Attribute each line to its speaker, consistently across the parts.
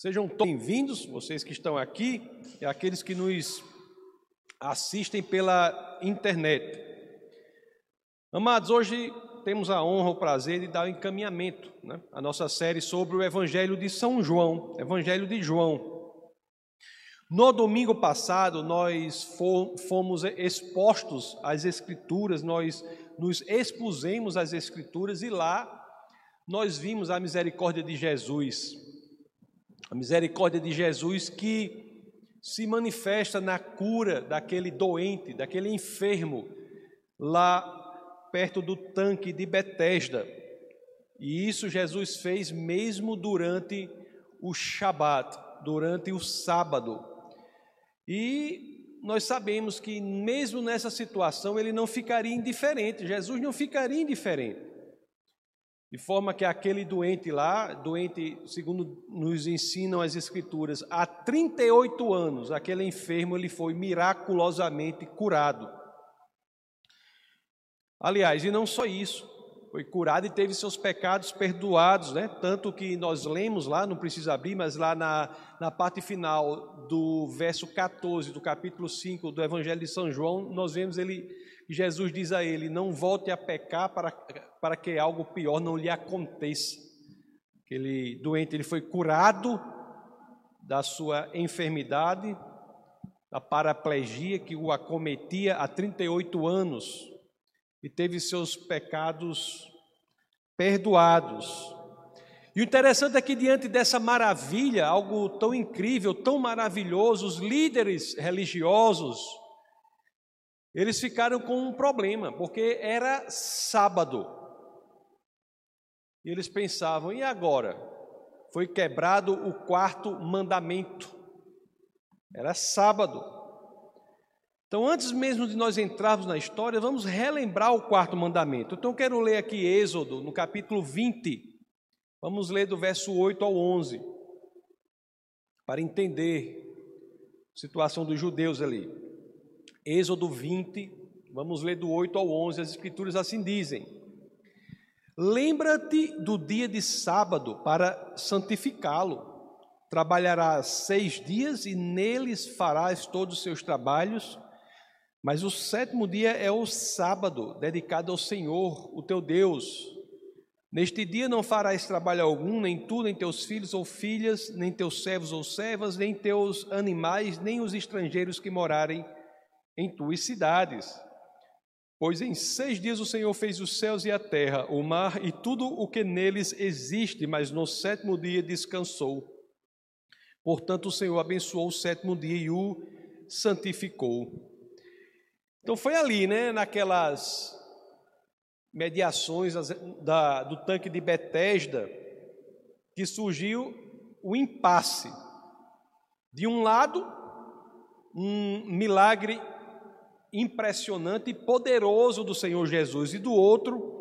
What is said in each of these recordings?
Speaker 1: Sejam bem-vindos, vocês que estão aqui e aqueles que nos assistem pela internet. Amados, hoje temos a honra, o prazer de dar o encaminhamento né, à nossa série sobre o Evangelho de São João, Evangelho de João. No domingo passado, nós fomos expostos às Escrituras, nós nos expusemos às Escrituras e lá nós vimos a misericórdia de Jesus a misericórdia de Jesus que se manifesta na cura daquele doente, daquele enfermo, lá perto do tanque de Betesda. E isso Jesus fez mesmo durante o Shabat, durante o sábado. E nós sabemos que mesmo nessa situação ele não ficaria indiferente, Jesus não ficaria indiferente. De forma que aquele doente lá, doente, segundo nos ensinam as Escrituras, há 38 anos, aquele enfermo ele foi miraculosamente curado. Aliás, e não só isso, foi curado e teve seus pecados perdoados, né? Tanto que nós lemos lá, não precisa abrir, mas lá na, na parte final do verso 14 do capítulo 5 do Evangelho de São João, nós vemos ele Jesus diz a ele: Não volte a pecar para, para que algo pior não lhe aconteça. Aquele doente ele foi curado da sua enfermidade, da paraplegia que o acometia há 38 anos e teve seus pecados perdoados. E o interessante é que, diante dessa maravilha, algo tão incrível, tão maravilhoso, os líderes religiosos, eles ficaram com um problema, porque era sábado. E eles pensavam: e agora? Foi quebrado o quarto mandamento. Era sábado. Então, antes mesmo de nós entrarmos na história, vamos relembrar o quarto mandamento. Então, quero ler aqui Êxodo, no capítulo 20. Vamos ler do verso 8 ao 11, para entender a situação dos judeus ali. Êxodo 20, vamos ler do 8 ao 11, as Escrituras assim dizem: Lembra-te do dia de sábado para santificá-lo. Trabalharás seis dias e neles farás todos os seus trabalhos, mas o sétimo dia é o sábado, dedicado ao Senhor, o teu Deus. Neste dia não farás trabalho algum, nem tu, nem teus filhos ou filhas, nem teus servos ou servas, nem teus animais, nem os estrangeiros que morarem em tuas cidades. Pois em seis dias o Senhor fez os céus e a terra, o mar e tudo o que neles existe, mas no sétimo dia descansou. Portanto, o Senhor abençoou o sétimo dia e o santificou. Então foi ali, né, naquelas mediações da, do tanque de Betesda, que surgiu o impasse. De um lado, um milagre impressionante e poderoso do Senhor Jesus, e do outro,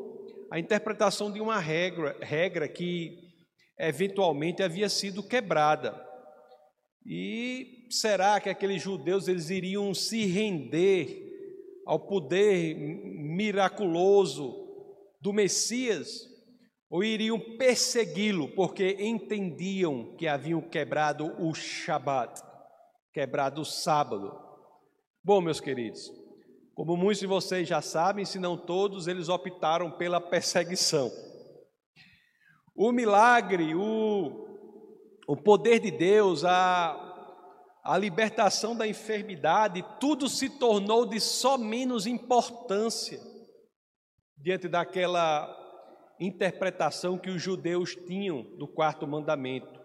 Speaker 1: a interpretação de uma regra, regra que eventualmente havia sido quebrada. E será que aqueles judeus eles iriam se render ao poder miraculoso do Messias ou iriam persegui-lo porque entendiam que haviam quebrado o Shabat, quebrado o sábado? Bom, meus queridos, como muitos de vocês já sabem, se não todos, eles optaram pela perseguição. O milagre, o, o poder de Deus, a, a libertação da enfermidade, tudo se tornou de só menos importância diante daquela interpretação que os judeus tinham do quarto mandamento.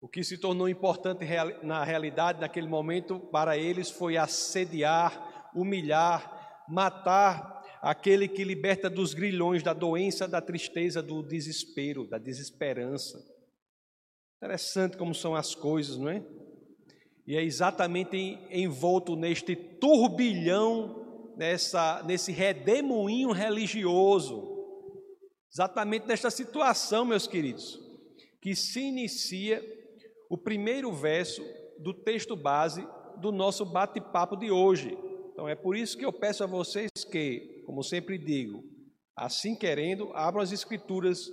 Speaker 1: O que se tornou importante na realidade, naquele momento, para eles foi assediar, humilhar, matar aquele que liberta dos grilhões da doença, da tristeza, do desespero, da desesperança. Interessante como são as coisas, não é? E é exatamente envolto neste turbilhão, nessa, nesse redemoinho religioso, exatamente nesta situação, meus queridos, que se inicia o primeiro verso do texto base do nosso bate-papo de hoje. Então é por isso que eu peço a vocês que, como sempre digo, assim querendo, abram as escrituras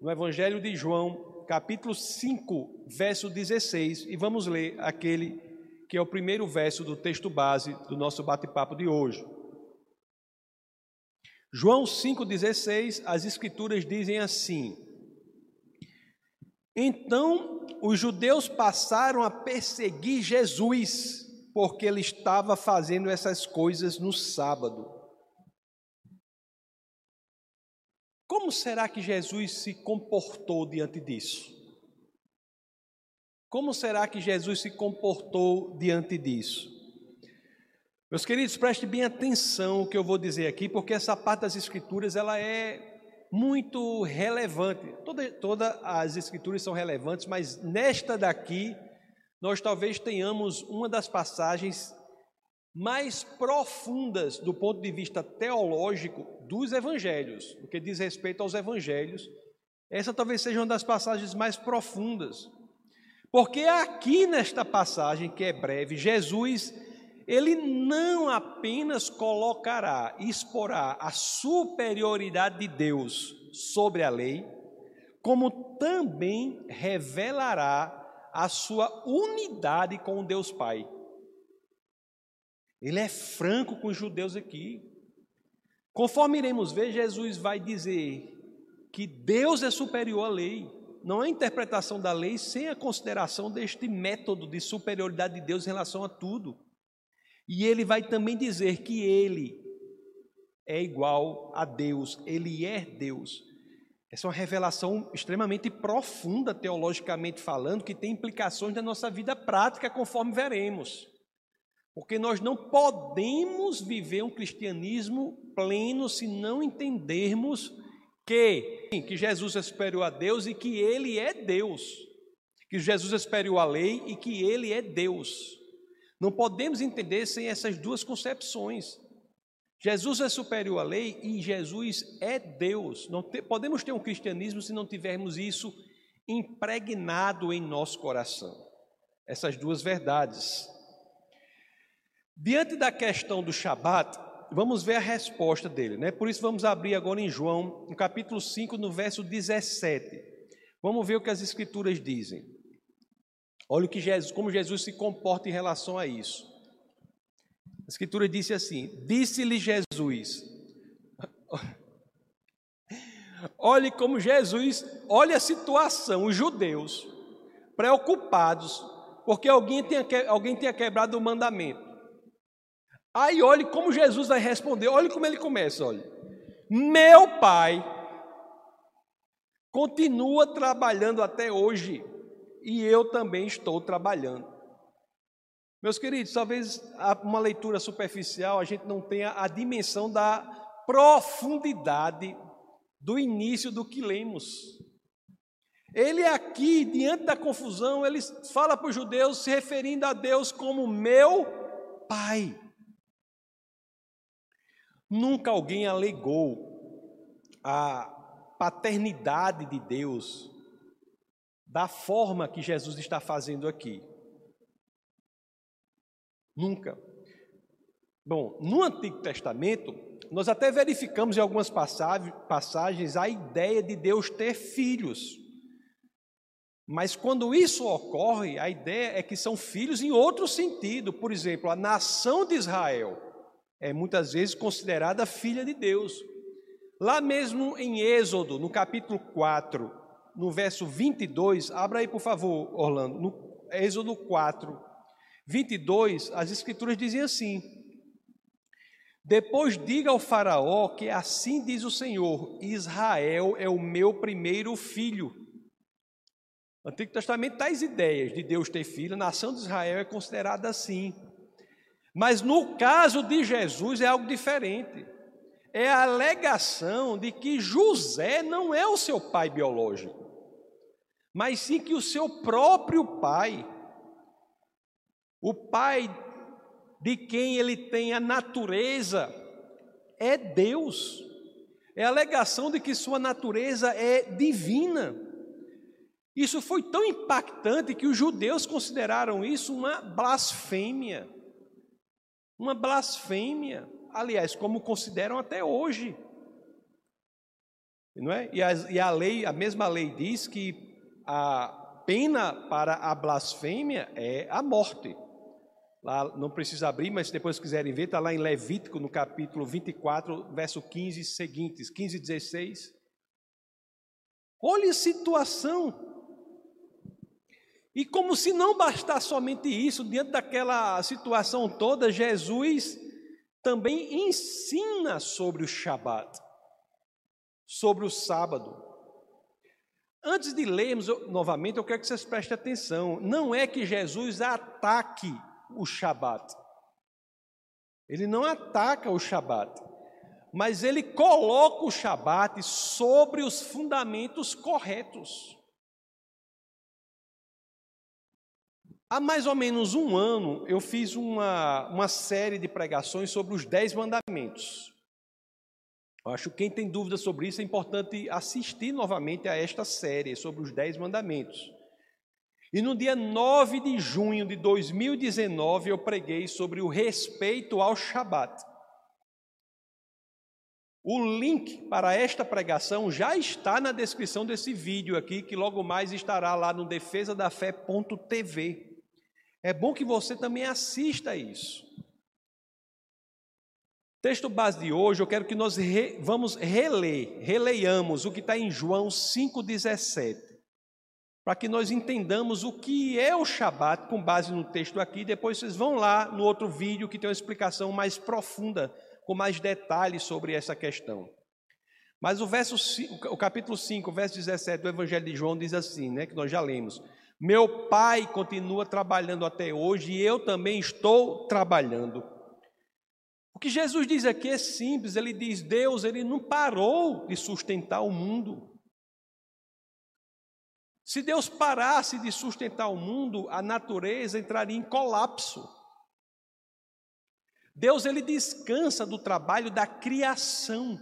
Speaker 1: no Evangelho de João, capítulo 5, verso 16, e vamos ler aquele que é o primeiro verso do texto base do nosso bate-papo de hoje. João 5,16, as Escrituras dizem assim: Então os judeus passaram a perseguir Jesus, porque ele estava fazendo essas coisas no sábado. Como será que Jesus se comportou diante disso? Como será que Jesus se comportou diante disso? Meus queridos, preste bem atenção o que eu vou dizer aqui, porque essa parte das Escrituras ela é muito relevante. Todas toda as Escrituras são relevantes, mas nesta daqui nós talvez tenhamos uma das passagens mais profundas do ponto de vista teológico dos evangelhos, no que diz respeito aos evangelhos. Essa talvez seja uma das passagens mais profundas. Porque aqui nesta passagem, que é breve, Jesus, ele não apenas colocará, exporá a superioridade de Deus sobre a lei, como também revelará a sua unidade com Deus Pai. Ele é franco com os judeus aqui. Conforme iremos ver, Jesus vai dizer que Deus é superior à lei. Não há interpretação da lei sem a consideração deste método de superioridade de Deus em relação a tudo. E ele vai também dizer que ele é igual a Deus, ele é Deus. Essa é uma revelação extremamente profunda, teologicamente falando, que tem implicações na nossa vida prática, conforme veremos. Porque nós não podemos viver um cristianismo pleno se não entendermos que, que Jesus é superior a Deus e que Ele é Deus. Que Jesus é superior à lei e que Ele é Deus. Não podemos entender sem essas duas concepções. Jesus é superior à lei e Jesus é Deus. Não te, podemos ter um cristianismo se não tivermos isso impregnado em nosso coração. Essas duas verdades. Diante da questão do Shabat, vamos ver a resposta dele, né? Por isso vamos abrir agora em João, no capítulo 5, no verso 17. Vamos ver o que as escrituras dizem. Olha o que Jesus, como Jesus se comporta em relação a isso. A escritura disse assim: Disse-lhe Jesus. Olhe como Jesus, olha a situação, os judeus preocupados, porque alguém tinha, alguém tinha quebrado o mandamento. Aí olhe como Jesus vai responder, olhe como ele começa, olhe. Meu pai continua trabalhando até hoje e eu também estou trabalhando. Meus queridos, talvez uma leitura superficial a gente não tenha a dimensão da profundidade do início do que lemos. Ele aqui, diante da confusão, ele fala para os judeus se referindo a Deus como meu Pai. Nunca alguém alegou a paternidade de Deus da forma que Jesus está fazendo aqui. Nunca. Bom, no Antigo Testamento, nós até verificamos em algumas passagens a ideia de Deus ter filhos. Mas quando isso ocorre, a ideia é que são filhos em outro sentido. Por exemplo, a nação de Israel é muitas vezes considerada filha de Deus. Lá mesmo em Êxodo, no capítulo 4, no verso 22, abra aí por favor, Orlando, no Êxodo 4, 22, as escrituras dizem assim: Depois diga ao Faraó que assim diz o Senhor: Israel é o meu primeiro filho. No Antigo Testamento tais ideias de Deus ter filho, a nação de Israel é considerada assim. Mas no caso de Jesus é algo diferente. É a alegação de que José não é o seu pai biológico, mas sim que o seu próprio pai o pai de quem ele tem a natureza é Deus. É a alegação de que sua natureza é divina. Isso foi tão impactante que os judeus consideraram isso uma blasfêmia. Uma blasfêmia. Aliás, como consideram até hoje. Não é? E, a, e a lei, a mesma lei diz que a pena para a blasfêmia é a morte. Lá não precisa abrir, mas se depois quiserem ver, está lá em Levítico, no capítulo 24, verso 15 seguintes, 15 e 16. Olha a situação. E como se não bastasse somente isso, diante daquela situação toda, Jesus também ensina sobre o Shabat, sobre o sábado. Antes de lermos novamente, eu quero que vocês prestem atenção. Não é que Jesus ataque o Shabat. Ele não ataca o Shabat, mas ele coloca o Shabat sobre os fundamentos corretos. Há mais ou menos um ano eu fiz uma, uma série de pregações sobre os Dez Mandamentos. Acho que quem tem dúvidas sobre isso é importante assistir novamente a esta série sobre os Dez Mandamentos. E no dia 9 de junho de 2019 eu preguei sobre o respeito ao Shabat. O link para esta pregação já está na descrição desse vídeo aqui, que logo mais estará lá no defesadafé.tv. É bom que você também assista isso. Texto base de hoje, eu quero que nós re, vamos reler, releiamos o que está em João 5,17 para que nós entendamos o que é o Shabat com base no texto aqui. Depois vocês vão lá no outro vídeo que tem uma explicação mais profunda, com mais detalhes sobre essa questão. Mas o verso o capítulo 5, verso 17 do Evangelho de João diz assim, né, que nós já lemos: Meu pai continua trabalhando até hoje e eu também estou trabalhando. O que Jesus diz aqui é simples, ele diz: Deus, ele não parou de sustentar o mundo. Se Deus parasse de sustentar o mundo, a natureza entraria em colapso. Deus ele descansa do trabalho da criação.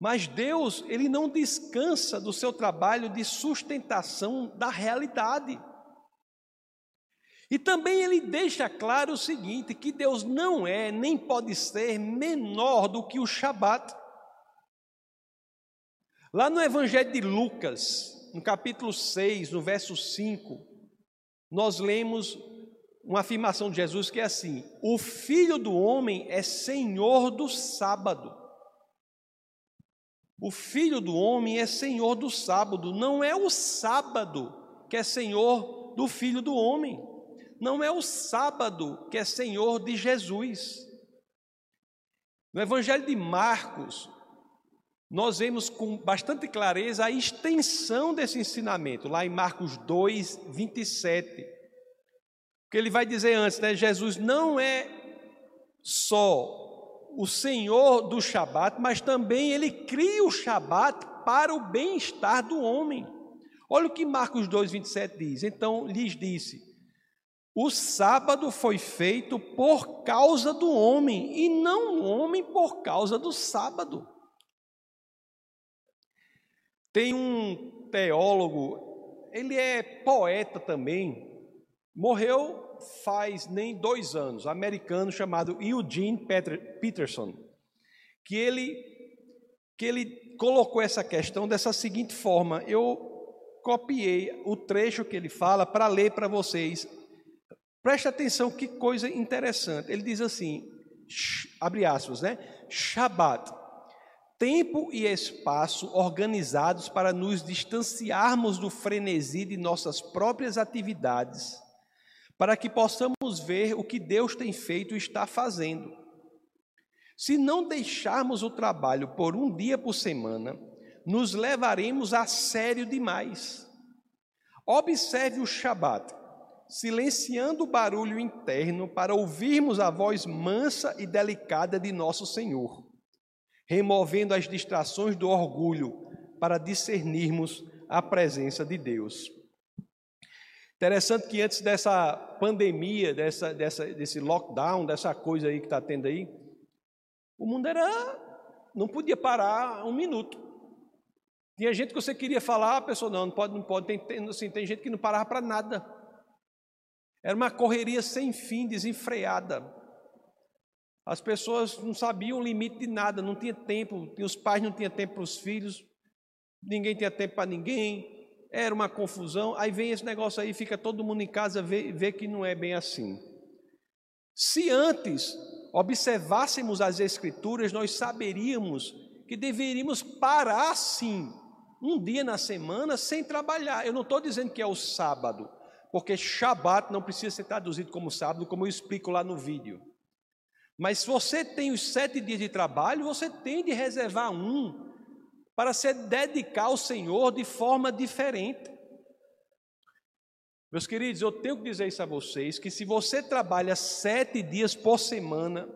Speaker 1: Mas Deus, ele não descansa do seu trabalho de sustentação da realidade. E também ele deixa claro o seguinte: que Deus não é nem pode ser menor do que o Shabat. Lá no Evangelho de Lucas, no capítulo 6, no verso 5, nós lemos uma afirmação de Jesus que é assim: O filho do homem é senhor do sábado. O filho do homem é senhor do sábado, não é o sábado que é senhor do filho do homem, não é o sábado que é senhor de Jesus. No Evangelho de Marcos, nós vemos com bastante clareza a extensão desse ensinamento, lá em Marcos 2, 27. Que ele vai dizer antes, né? Jesus não é só o Senhor do Shabat, mas também ele cria o Shabat para o bem-estar do homem. Olha o que Marcos 2, 27 diz. Então lhes disse: O sábado foi feito por causa do homem, e não o homem por causa do sábado. Tem um teólogo, ele é poeta também, morreu faz nem dois anos, americano chamado Eugene Peterson, que ele, que ele colocou essa questão dessa seguinte forma: eu copiei o trecho que ele fala para ler para vocês. Preste atenção, que coisa interessante. Ele diz assim, abre aspas, né? Shabbat tempo e espaço organizados para nos distanciarmos do frenesi de nossas próprias atividades, para que possamos ver o que Deus tem feito e está fazendo. Se não deixarmos o trabalho por um dia por semana, nos levaremos a sério demais. Observe o Shabat, silenciando o barulho interno para ouvirmos a voz mansa e delicada de nosso Senhor removendo as distrações do orgulho para discernirmos a presença de Deus. Interessante que antes dessa pandemia, dessa, dessa, desse lockdown, dessa coisa aí que está tendo aí, o mundo era. não podia parar um minuto. Tinha gente que você queria falar, a pessoa não, não pode, não pode. Tem, tem, assim, tem gente que não parava para nada. Era uma correria sem fim, desenfreada. As pessoas não sabiam o limite de nada, não tinha tempo, os pais não tinham tempo para os filhos. ninguém tinha tempo para ninguém, era uma confusão. Aí vem esse negócio aí, fica todo mundo em casa, vê, vê que não é bem assim. Se antes observássemos as Escrituras, nós saberíamos que deveríamos parar sim, um dia na semana, sem trabalhar. Eu não estou dizendo que é o sábado, porque Shabat não precisa ser traduzido como sábado, como eu explico lá no vídeo. Mas se você tem os sete dias de trabalho, você tem de reservar um para se dedicar ao Senhor de forma diferente. Meus queridos, eu tenho que dizer isso a vocês: que se você trabalha sete dias por semana,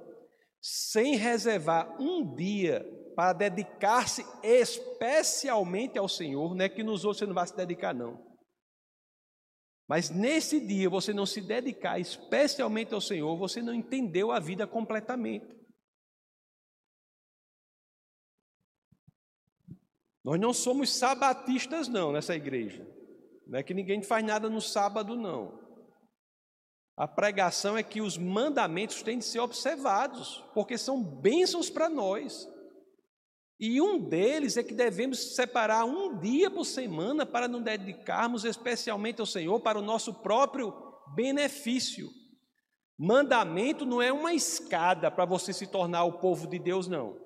Speaker 1: sem reservar um dia para dedicar-se especialmente ao Senhor, não é que nos outros você não vai se dedicar, não. Mas nesse dia você não se dedicar especialmente ao Senhor, você não entendeu a vida completamente. Nós não somos sabatistas, não, nessa igreja. Não é que ninguém faz nada no sábado, não. A pregação é que os mandamentos têm de ser observados, porque são bênçãos para nós. E um deles é que devemos separar um dia por semana para nos dedicarmos especialmente ao Senhor para o nosso próprio benefício. Mandamento não é uma escada para você se tornar o povo de Deus, não.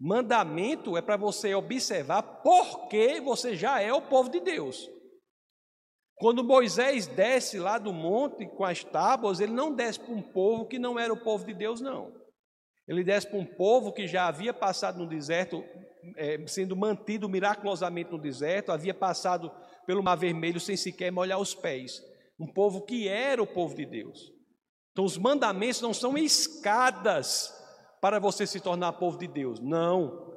Speaker 1: Mandamento é para você observar por que você já é o povo de Deus. Quando Moisés desce lá do monte com as tábuas, ele não desce para um povo que não era o povo de Deus, não. Ele desce para um povo que já havia passado no deserto, é, sendo mantido miraculosamente no deserto, havia passado pelo Mar Vermelho sem sequer molhar os pés. Um povo que era o povo de Deus. Então, os mandamentos não são escadas para você se tornar povo de Deus. Não.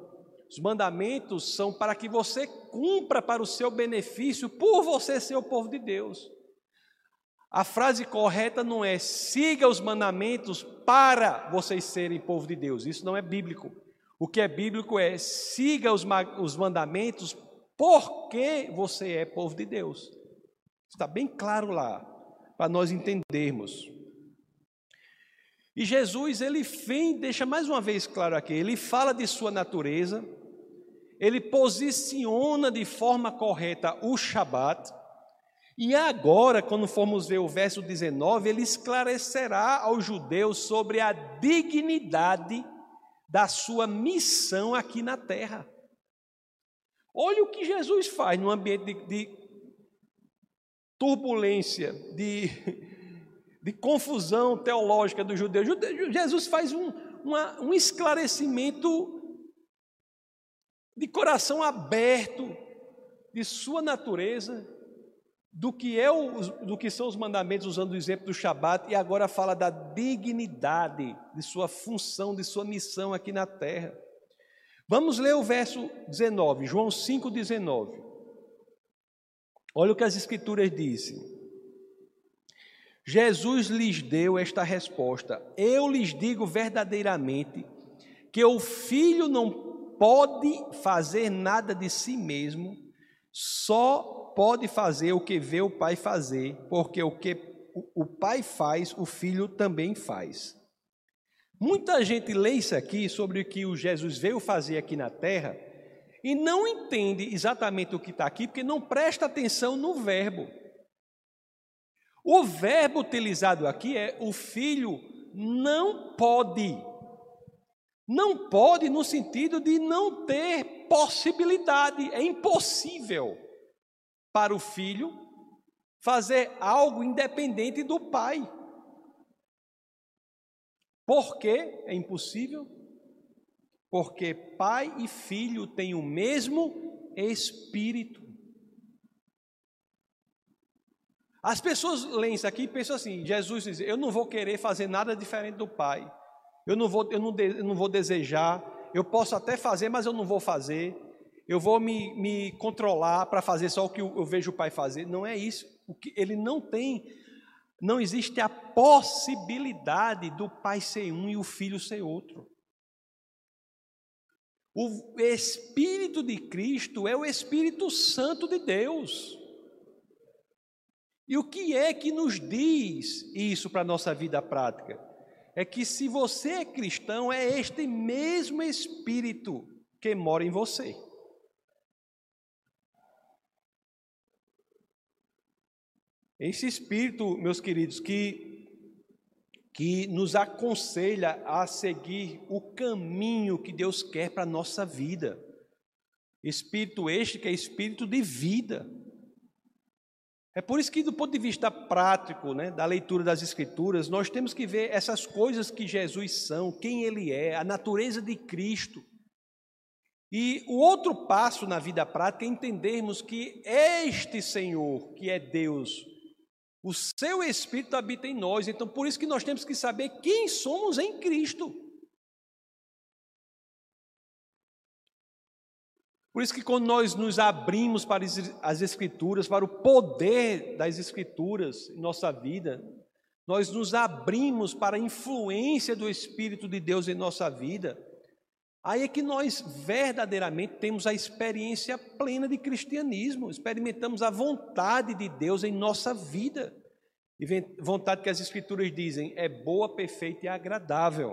Speaker 1: Os mandamentos são para que você cumpra para o seu benefício, por você ser o povo de Deus. A frase correta não é siga os mandamentos para vocês serem povo de Deus. Isso não é bíblico. O que é bíblico é siga os, os mandamentos porque você é povo de Deus. Está bem claro lá, para nós entendermos. E Jesus, ele vem, deixa mais uma vez claro aqui, ele fala de sua natureza, ele posiciona de forma correta o Shabat, e agora, quando formos ver o verso 19, ele esclarecerá aos judeus sobre a dignidade da sua missão aqui na terra. Olha o que Jesus faz no ambiente de, de turbulência, de, de, confusão teológica dos judeus. Jesus faz um, uma, um esclarecimento de coração aberto de sua natureza do que, o, do que são os mandamentos, usando o exemplo do Shabat, e agora fala da dignidade de sua função, de sua missão aqui na terra. Vamos ler o verso 19, João 5, 19. Olha o que as Escrituras dizem. Jesus lhes deu esta resposta: Eu lhes digo verdadeiramente que o filho não pode fazer nada de si mesmo, só pode fazer o que vê o pai fazer, porque o que o pai faz, o filho também faz. Muita gente lê isso aqui sobre o que o Jesus veio fazer aqui na terra e não entende exatamente o que está aqui, porque não presta atenção no verbo. O verbo utilizado aqui é o filho não pode. Não pode no sentido de não ter possibilidade, é impossível para o filho fazer algo independente do pai. Por que é impossível? Porque pai e filho têm o mesmo espírito. As pessoas leem isso aqui e pensam assim: Jesus diz, eu não vou querer fazer nada diferente do pai. Eu não vou, eu não, eu não vou desejar. Eu posso até fazer, mas eu não vou fazer eu vou me, me controlar para fazer só o que eu, vejo o pai fazer. Não é isso. O que ele não tem, não existe a possibilidade do pai ser um e o filho ser outro. O Espírito de Cristo é o Espírito Santo de Deus. E o que é que nos diz isso para a nossa vida prática? É que se você é cristão, é este mesmo Espírito que mora em você. Esse Espírito, meus queridos, que que nos aconselha a seguir o caminho que Deus quer para a nossa vida. Espírito este que é espírito de vida. É por isso que, do ponto de vista prático, né, da leitura das Escrituras, nós temos que ver essas coisas que Jesus são, quem Ele é, a natureza de Cristo. E o outro passo na vida prática é entendermos que este Senhor, que é Deus, o seu Espírito habita em nós, então por isso que nós temos que saber quem somos em Cristo. Por isso que quando nós nos abrimos para as Escrituras, para o poder das Escrituras em nossa vida, nós nos abrimos para a influência do Espírito de Deus em nossa vida, Aí é que nós verdadeiramente temos a experiência plena de cristianismo, experimentamos a vontade de Deus em nossa vida. E vontade que as Escrituras dizem é boa, perfeita e agradável.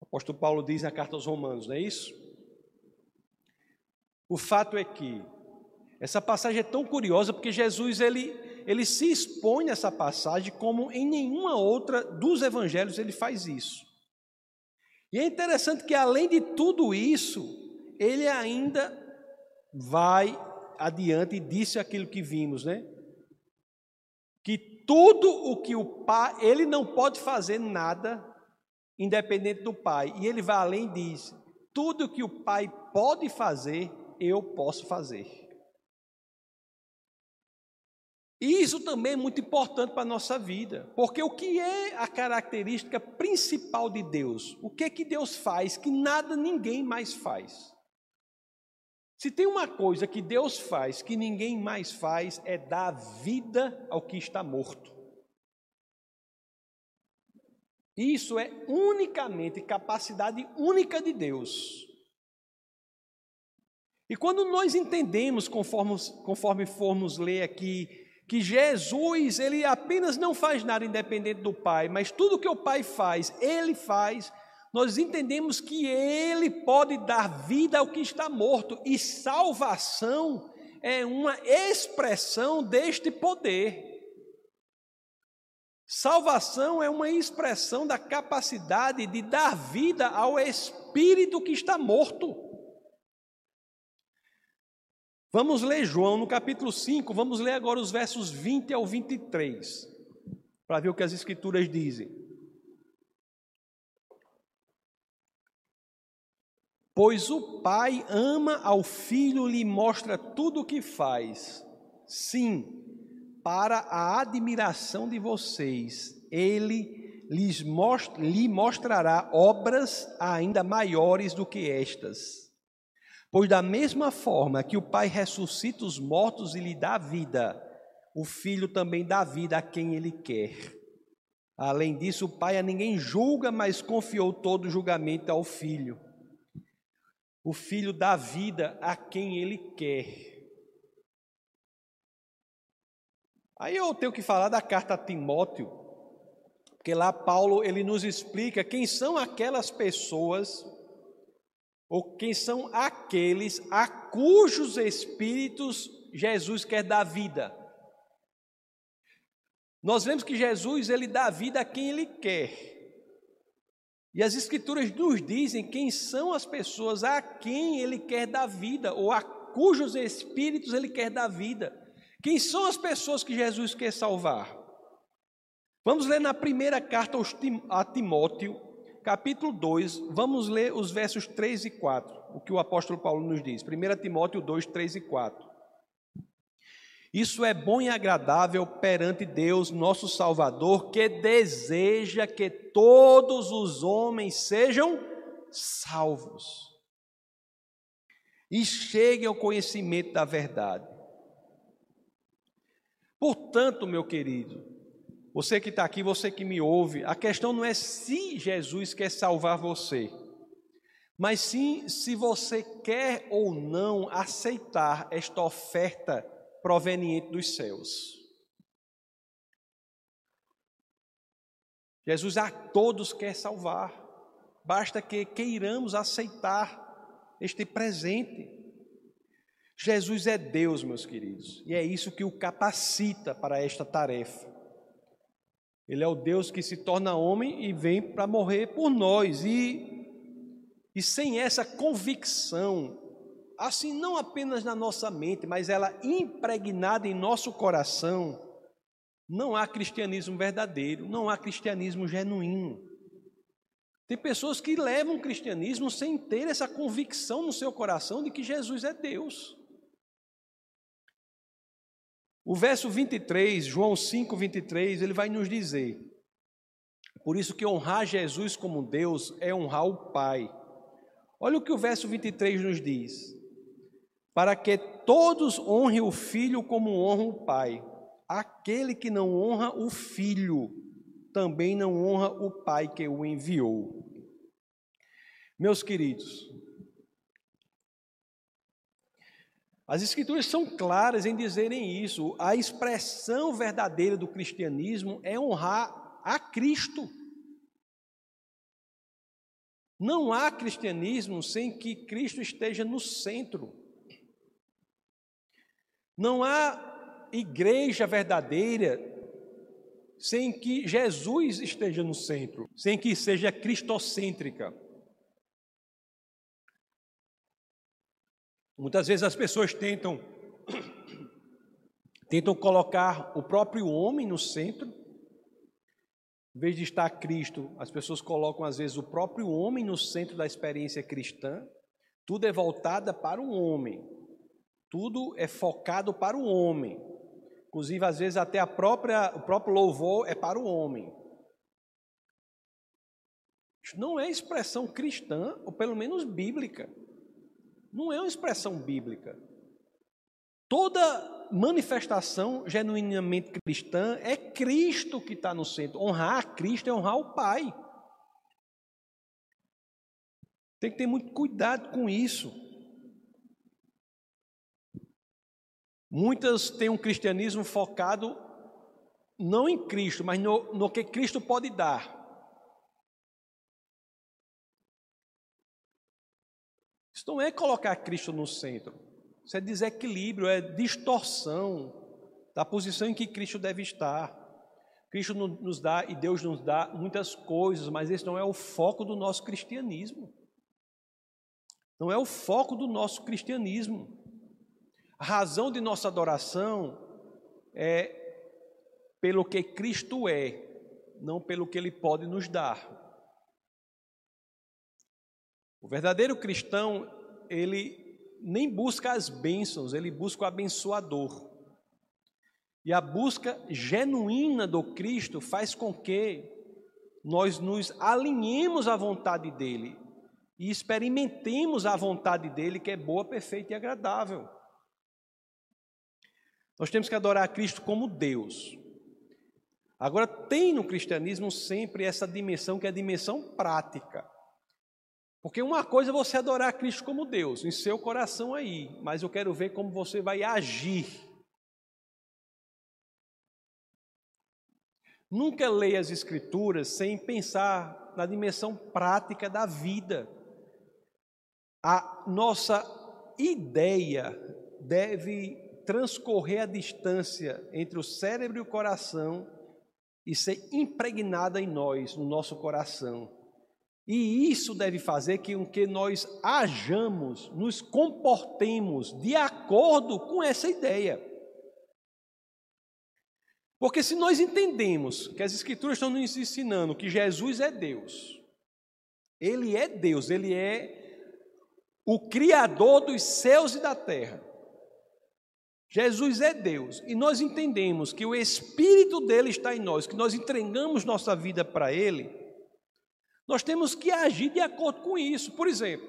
Speaker 1: O apóstolo Paulo diz na carta aos Romanos, não é isso? O fato é que essa passagem é tão curiosa porque Jesus ele, ele se expõe nessa passagem como em nenhuma outra dos evangelhos ele faz isso. E é interessante que, além de tudo isso, ele ainda vai adiante e disse aquilo que vimos, né? Que tudo o que o pai, ele não pode fazer nada independente do pai. E ele vai além e diz: tudo o que o pai pode fazer, eu posso fazer. E isso também é muito importante para a nossa vida, porque o que é a característica principal de Deus? O que é que Deus faz que nada ninguém mais faz? Se tem uma coisa que Deus faz que ninguém mais faz, é dar vida ao que está morto. Isso é unicamente capacidade única de Deus. E quando nós entendemos, conforme, conforme formos ler aqui que Jesus, ele apenas não faz nada independente do Pai, mas tudo que o Pai faz, ele faz, nós entendemos que ele pode dar vida ao que está morto, e salvação é uma expressão deste poder. Salvação é uma expressão da capacidade de dar vida ao espírito que está morto. Vamos ler João no capítulo 5, vamos ler agora os versos 20 ao 23, para ver o que as Escrituras dizem. Pois o Pai ama ao Filho, lhe mostra tudo o que faz. Sim, para a admiração de vocês, ele lhes most lhe mostrará obras ainda maiores do que estas Pois, da mesma forma que o Pai ressuscita os mortos e lhe dá vida, o Filho também dá vida a quem ele quer. Além disso, o Pai a ninguém julga, mas confiou todo o julgamento ao Filho. O Filho dá vida a quem ele quer. Aí eu tenho que falar da carta a Timóteo, porque lá Paulo ele nos explica quem são aquelas pessoas ou quem são aqueles a cujos espíritos Jesus quer dar vida. Nós vemos que Jesus ele dá vida a quem ele quer. E as escrituras nos dizem quem são as pessoas a quem ele quer dar vida ou a cujos espíritos ele quer dar vida. Quem são as pessoas que Jesus quer salvar? Vamos ler na primeira carta a Timóteo, capítulo 2, vamos ler os versos 3 e 4, o que o apóstolo Paulo nos diz. 1 Timóteo 2, 3 e 4. Isso é bom e agradável perante Deus, nosso Salvador, que deseja que todos os homens sejam salvos e cheguem ao conhecimento da verdade. Portanto, meu querido, você que está aqui, você que me ouve, a questão não é se Jesus quer salvar você, mas sim se você quer ou não aceitar esta oferta proveniente dos céus. Jesus a todos quer salvar, basta que queiramos aceitar este presente. Jesus é Deus, meus queridos, e é isso que o capacita para esta tarefa. Ele é o Deus que se torna homem e vem para morrer por nós. E, e sem essa convicção, assim não apenas na nossa mente, mas ela impregnada em nosso coração, não há cristianismo verdadeiro, não há cristianismo genuíno. Tem pessoas que levam o cristianismo sem ter essa convicção no seu coração de que Jesus é Deus. O verso 23, João 5, 23, ele vai nos dizer: Por isso que honrar Jesus como Deus é honrar o Pai. Olha o que o verso 23 nos diz: Para que todos honrem o Filho como honram o Pai. Aquele que não honra o Filho, também não honra o Pai que o enviou. Meus queridos, As Escrituras são claras em dizerem isso. A expressão verdadeira do cristianismo é honrar a Cristo. Não há cristianismo sem que Cristo esteja no centro. Não há igreja verdadeira sem que Jesus esteja no centro, sem que seja cristocêntrica. Muitas vezes as pessoas tentam tentam colocar o próprio homem no centro. Em vez de estar Cristo, as pessoas colocam às vezes o próprio homem no centro da experiência cristã. Tudo é voltado para o homem. Tudo é focado para o homem. Inclusive, às vezes, até a própria, o próprio louvor é para o homem. Isso não é expressão cristã, ou pelo menos bíblica não é uma expressão bíblica. Toda manifestação genuinamente cristã é Cristo que está no centro. Honrar a Cristo é honrar o Pai. Tem que ter muito cuidado com isso. Muitas têm um cristianismo focado não em Cristo, mas no, no que Cristo pode dar. Isso não é colocar Cristo no centro. Isso é desequilíbrio, é distorção da posição em que Cristo deve estar. Cristo nos dá e Deus nos dá muitas coisas, mas esse não é o foco do nosso cristianismo. Não é o foco do nosso cristianismo. A razão de nossa adoração é pelo que Cristo é, não pelo que Ele pode nos dar. O verdadeiro cristão, ele nem busca as bênçãos, ele busca o abençoador. E a busca genuína do Cristo faz com que nós nos alinhemos à vontade dele e experimentemos a vontade dele, que é boa, perfeita e agradável. Nós temos que adorar a Cristo como Deus. Agora, tem no cristianismo sempre essa dimensão que é a dimensão prática. Porque uma coisa é você adorar Cristo como Deus, em seu coração aí, mas eu quero ver como você vai agir. Nunca leia as Escrituras sem pensar na dimensão prática da vida. A nossa ideia deve transcorrer a distância entre o cérebro e o coração e ser impregnada em nós, no nosso coração. E isso deve fazer com que nós hajamos, nos comportemos de acordo com essa ideia. Porque se nós entendemos que as Escrituras estão nos ensinando que Jesus é Deus, Ele é Deus, Ele é o Criador dos céus e da terra. Jesus é Deus, e nós entendemos que o Espírito dele está em nós, que nós entregamos nossa vida para Ele nós temos que agir de acordo com isso. Por exemplo,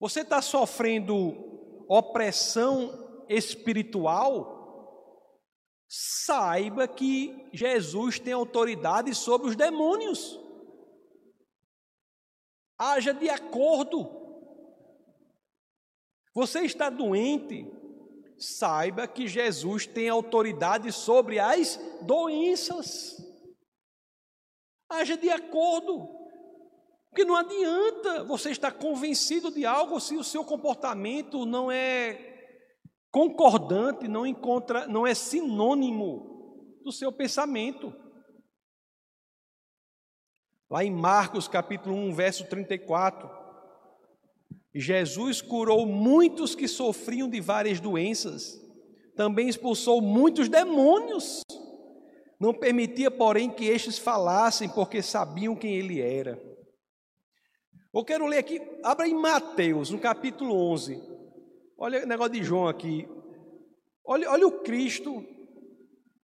Speaker 1: você está sofrendo opressão espiritual, saiba que Jesus tem autoridade sobre os demônios. Haja de acordo. Você está doente, saiba que Jesus tem autoridade sobre as doenças. Haja de acordo. Porque não adianta você estar convencido de algo se o seu comportamento não é Concordante não encontra, não é sinônimo do seu pensamento. Lá em Marcos capítulo 1, verso 34, Jesus curou muitos que sofriam de várias doenças, também expulsou muitos demônios. Não permitia, porém, que estes falassem, porque sabiam quem ele era. Eu quero ler aqui, abra em Mateus, no capítulo 11. Olha o negócio de João aqui. Olha, olha o Cristo,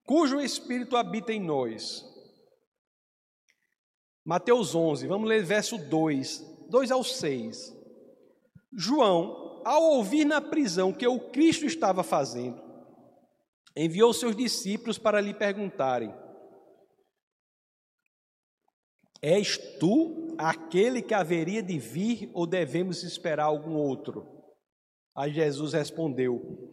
Speaker 1: cujo Espírito habita em nós. Mateus 11, vamos ler verso 2, 2 ao 6. João, ao ouvir na prisão que o Cristo estava fazendo, enviou seus discípulos para lhe perguntarem: És tu aquele que haveria de vir ou devemos esperar algum outro? Aí Jesus respondeu: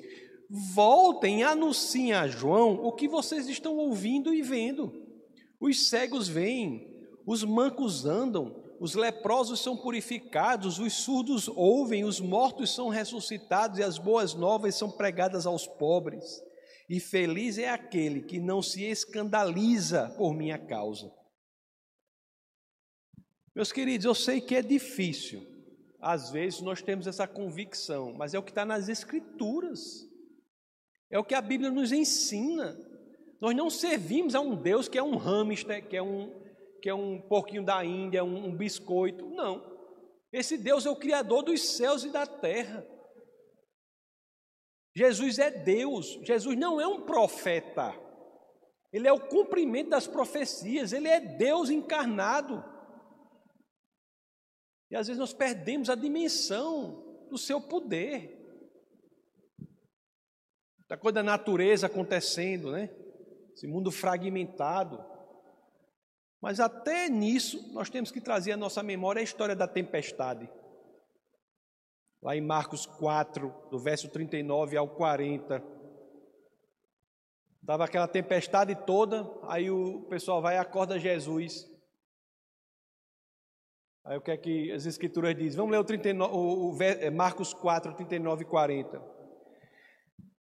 Speaker 1: Voltem anunciem a João o que vocês estão ouvindo e vendo. Os cegos veem, os mancos andam, os leprosos são purificados, os surdos ouvem, os mortos são ressuscitados e as boas novas são pregadas aos pobres. E feliz é aquele que não se escandaliza por minha causa. Meus queridos, eu sei que é difícil. Às vezes nós temos essa convicção, mas é o que está nas Escrituras. É o que a Bíblia nos ensina. Nós não servimos a um Deus que é um hamster, que é um, que é um porquinho da Índia, um, um biscoito. Não. Esse Deus é o Criador dos céus e da terra. Jesus é Deus. Jesus não é um profeta. Ele é o cumprimento das profecias. Ele é Deus encarnado. E às vezes nós perdemos a dimensão do seu poder. Da coisa da natureza acontecendo, né? Esse mundo fragmentado. Mas até nisso, nós temos que trazer à nossa memória a história da tempestade. Lá em Marcos 4, do verso 39 ao 40. Estava aquela tempestade toda, aí o pessoal vai e acorda Jesus. Aí o que é que as escrituras dizem? Vamos ler o, 39, o, o é, Marcos 4, 39 e 40.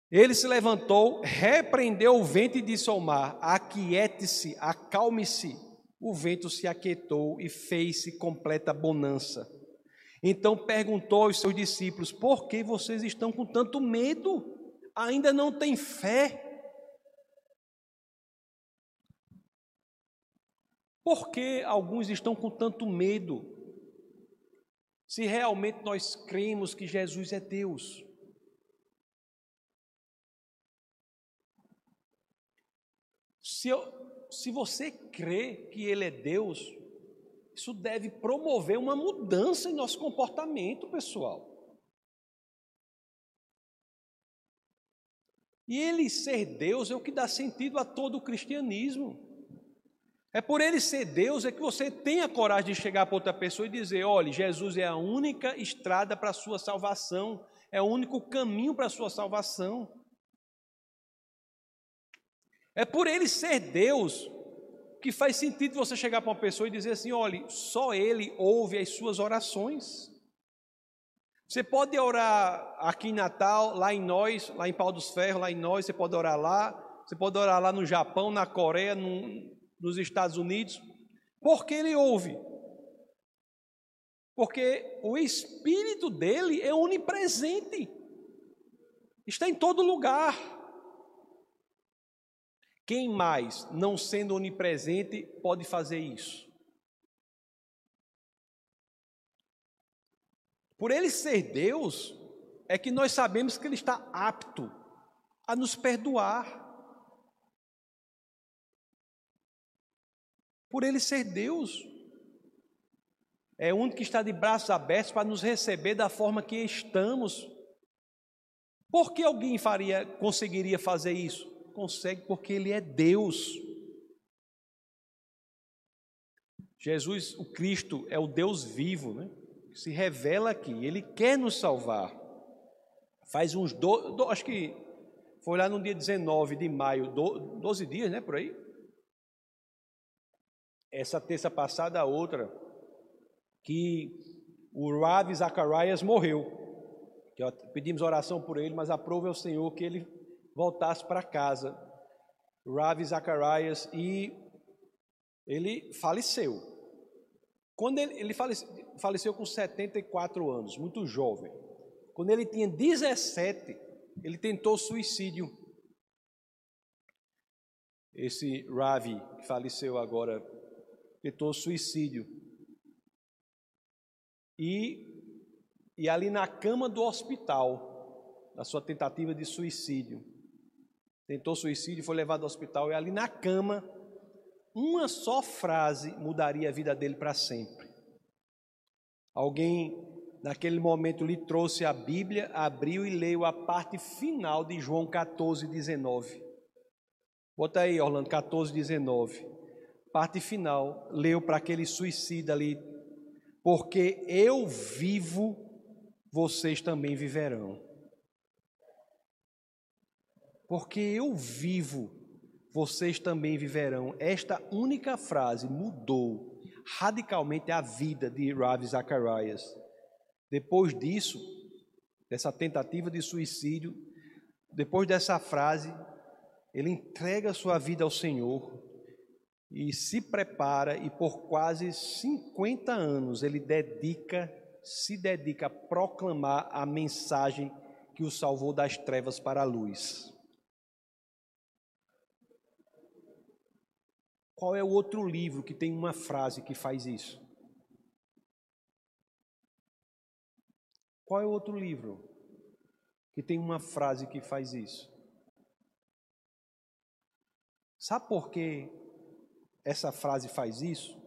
Speaker 1: Ele se levantou, repreendeu o vento e disse ao mar: Aquiete-se, acalme-se. O vento se aquietou e fez-se completa bonança. Então perguntou aos seus discípulos: Por que vocês estão com tanto medo? Ainda não têm fé? Por que alguns estão com tanto medo? Se realmente nós cremos que Jesus é Deus. Se eu, se você crê que Ele é Deus, isso deve promover uma mudança em nosso comportamento, pessoal. E Ele ser Deus é o que dá sentido a todo o cristianismo. É por Ele ser Deus é que você tem a coragem de chegar para outra pessoa e dizer: olha, Jesus é a única estrada para a sua salvação, é o único caminho para a sua salvação. É por ele ser Deus que faz sentido você chegar para uma pessoa e dizer assim: olhe, só ele ouve as suas orações. Você pode orar aqui em Natal, lá em nós, lá em Pau dos Ferros, lá em nós, você pode orar lá, você pode orar lá no Japão, na Coreia, no, nos Estados Unidos, porque ele ouve. Porque o Espírito dele é onipresente, está em todo lugar. Quem mais, não sendo onipresente, pode fazer isso? Por ele ser Deus, é que nós sabemos que ele está apto a nos perdoar. Por ele ser Deus, é o único que está de braços abertos para nos receber da forma que estamos. Por que alguém faria, conseguiria fazer isso? consegue porque Ele é Deus. Jesus, o Cristo, é o Deus vivo, né? Se revela aqui. Ele quer nos salvar. Faz uns, do, do, acho que foi lá no dia 19 de maio, do, 12 dias, né? Por aí. Essa terça passada, a outra, que o Ravi Zacharias morreu pedimos oração por ele, mas aprove ao Senhor que ele voltasse para casa. Ravi Zacharias, e ele faleceu. Quando ele, ele faleceu, faleceu com 74 anos, muito jovem. Quando ele tinha 17, ele tentou suicídio. Esse Ravi, que faleceu agora, tentou suicídio. E, e ali na cama do hospital, na sua tentativa de suicídio, tentou suicídio, foi levado ao hospital, e ali na cama, uma só frase mudaria a vida dele para sempre. Alguém, naquele momento, lhe trouxe a Bíblia, abriu e leu a parte final de João 14, 19. Bota aí, Orlando, 14, 19. Parte final, leu para aquele suicida ali. Porque eu vivo, vocês também viverão. Porque eu vivo, vocês também viverão. Esta única frase mudou radicalmente a vida de Ravi Zacharias. Depois disso, dessa tentativa de suicídio, depois dessa frase, ele entrega sua vida ao Senhor e se prepara e por quase 50 anos ele dedica, se dedica a proclamar a mensagem que o salvou das trevas para a luz. Qual é o outro livro que tem uma frase que faz isso? Qual é o outro livro que tem uma frase que faz isso? Sabe por que essa frase faz isso?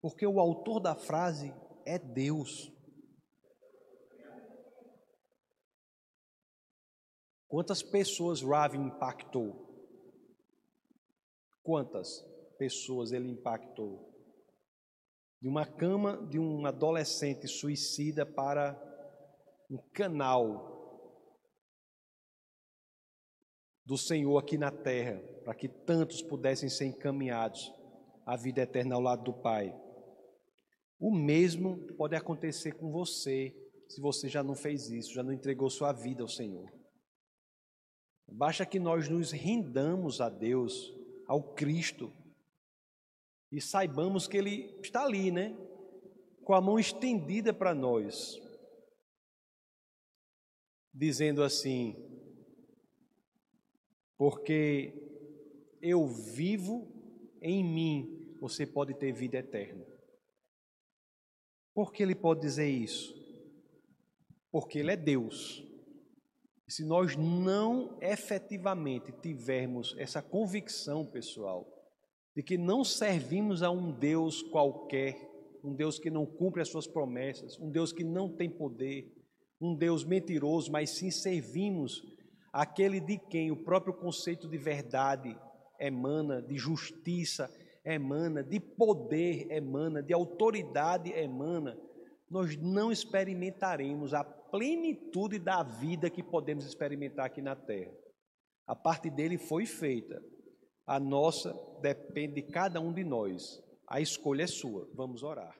Speaker 1: Porque o autor da frase é Deus. Quantas pessoas Ravi impactou? Quantas? pessoas ele impactou. De uma cama de um adolescente suicida para um canal do Senhor aqui na terra, para que tantos pudessem ser encaminhados à vida eterna ao lado do Pai. O mesmo pode acontecer com você, se você já não fez isso, já não entregou sua vida ao Senhor. Basta que nós nos rendamos a Deus, ao Cristo, e saibamos que Ele está ali, né? Com a mão estendida para nós, dizendo assim: Porque eu vivo em mim, você pode ter vida eterna. Por que Ele pode dizer isso? Porque Ele é Deus. Se nós não efetivamente tivermos essa convicção pessoal, de que não servimos a um Deus qualquer, um Deus que não cumpre as suas promessas, um Deus que não tem poder, um Deus mentiroso, mas sim servimos aquele de quem o próprio conceito de verdade emana, de justiça emana, de poder emana, de autoridade emana, nós não experimentaremos a plenitude da vida que podemos experimentar aqui na terra. A parte dele foi feita. A nossa depende de cada um de nós. A escolha é sua. Vamos orar.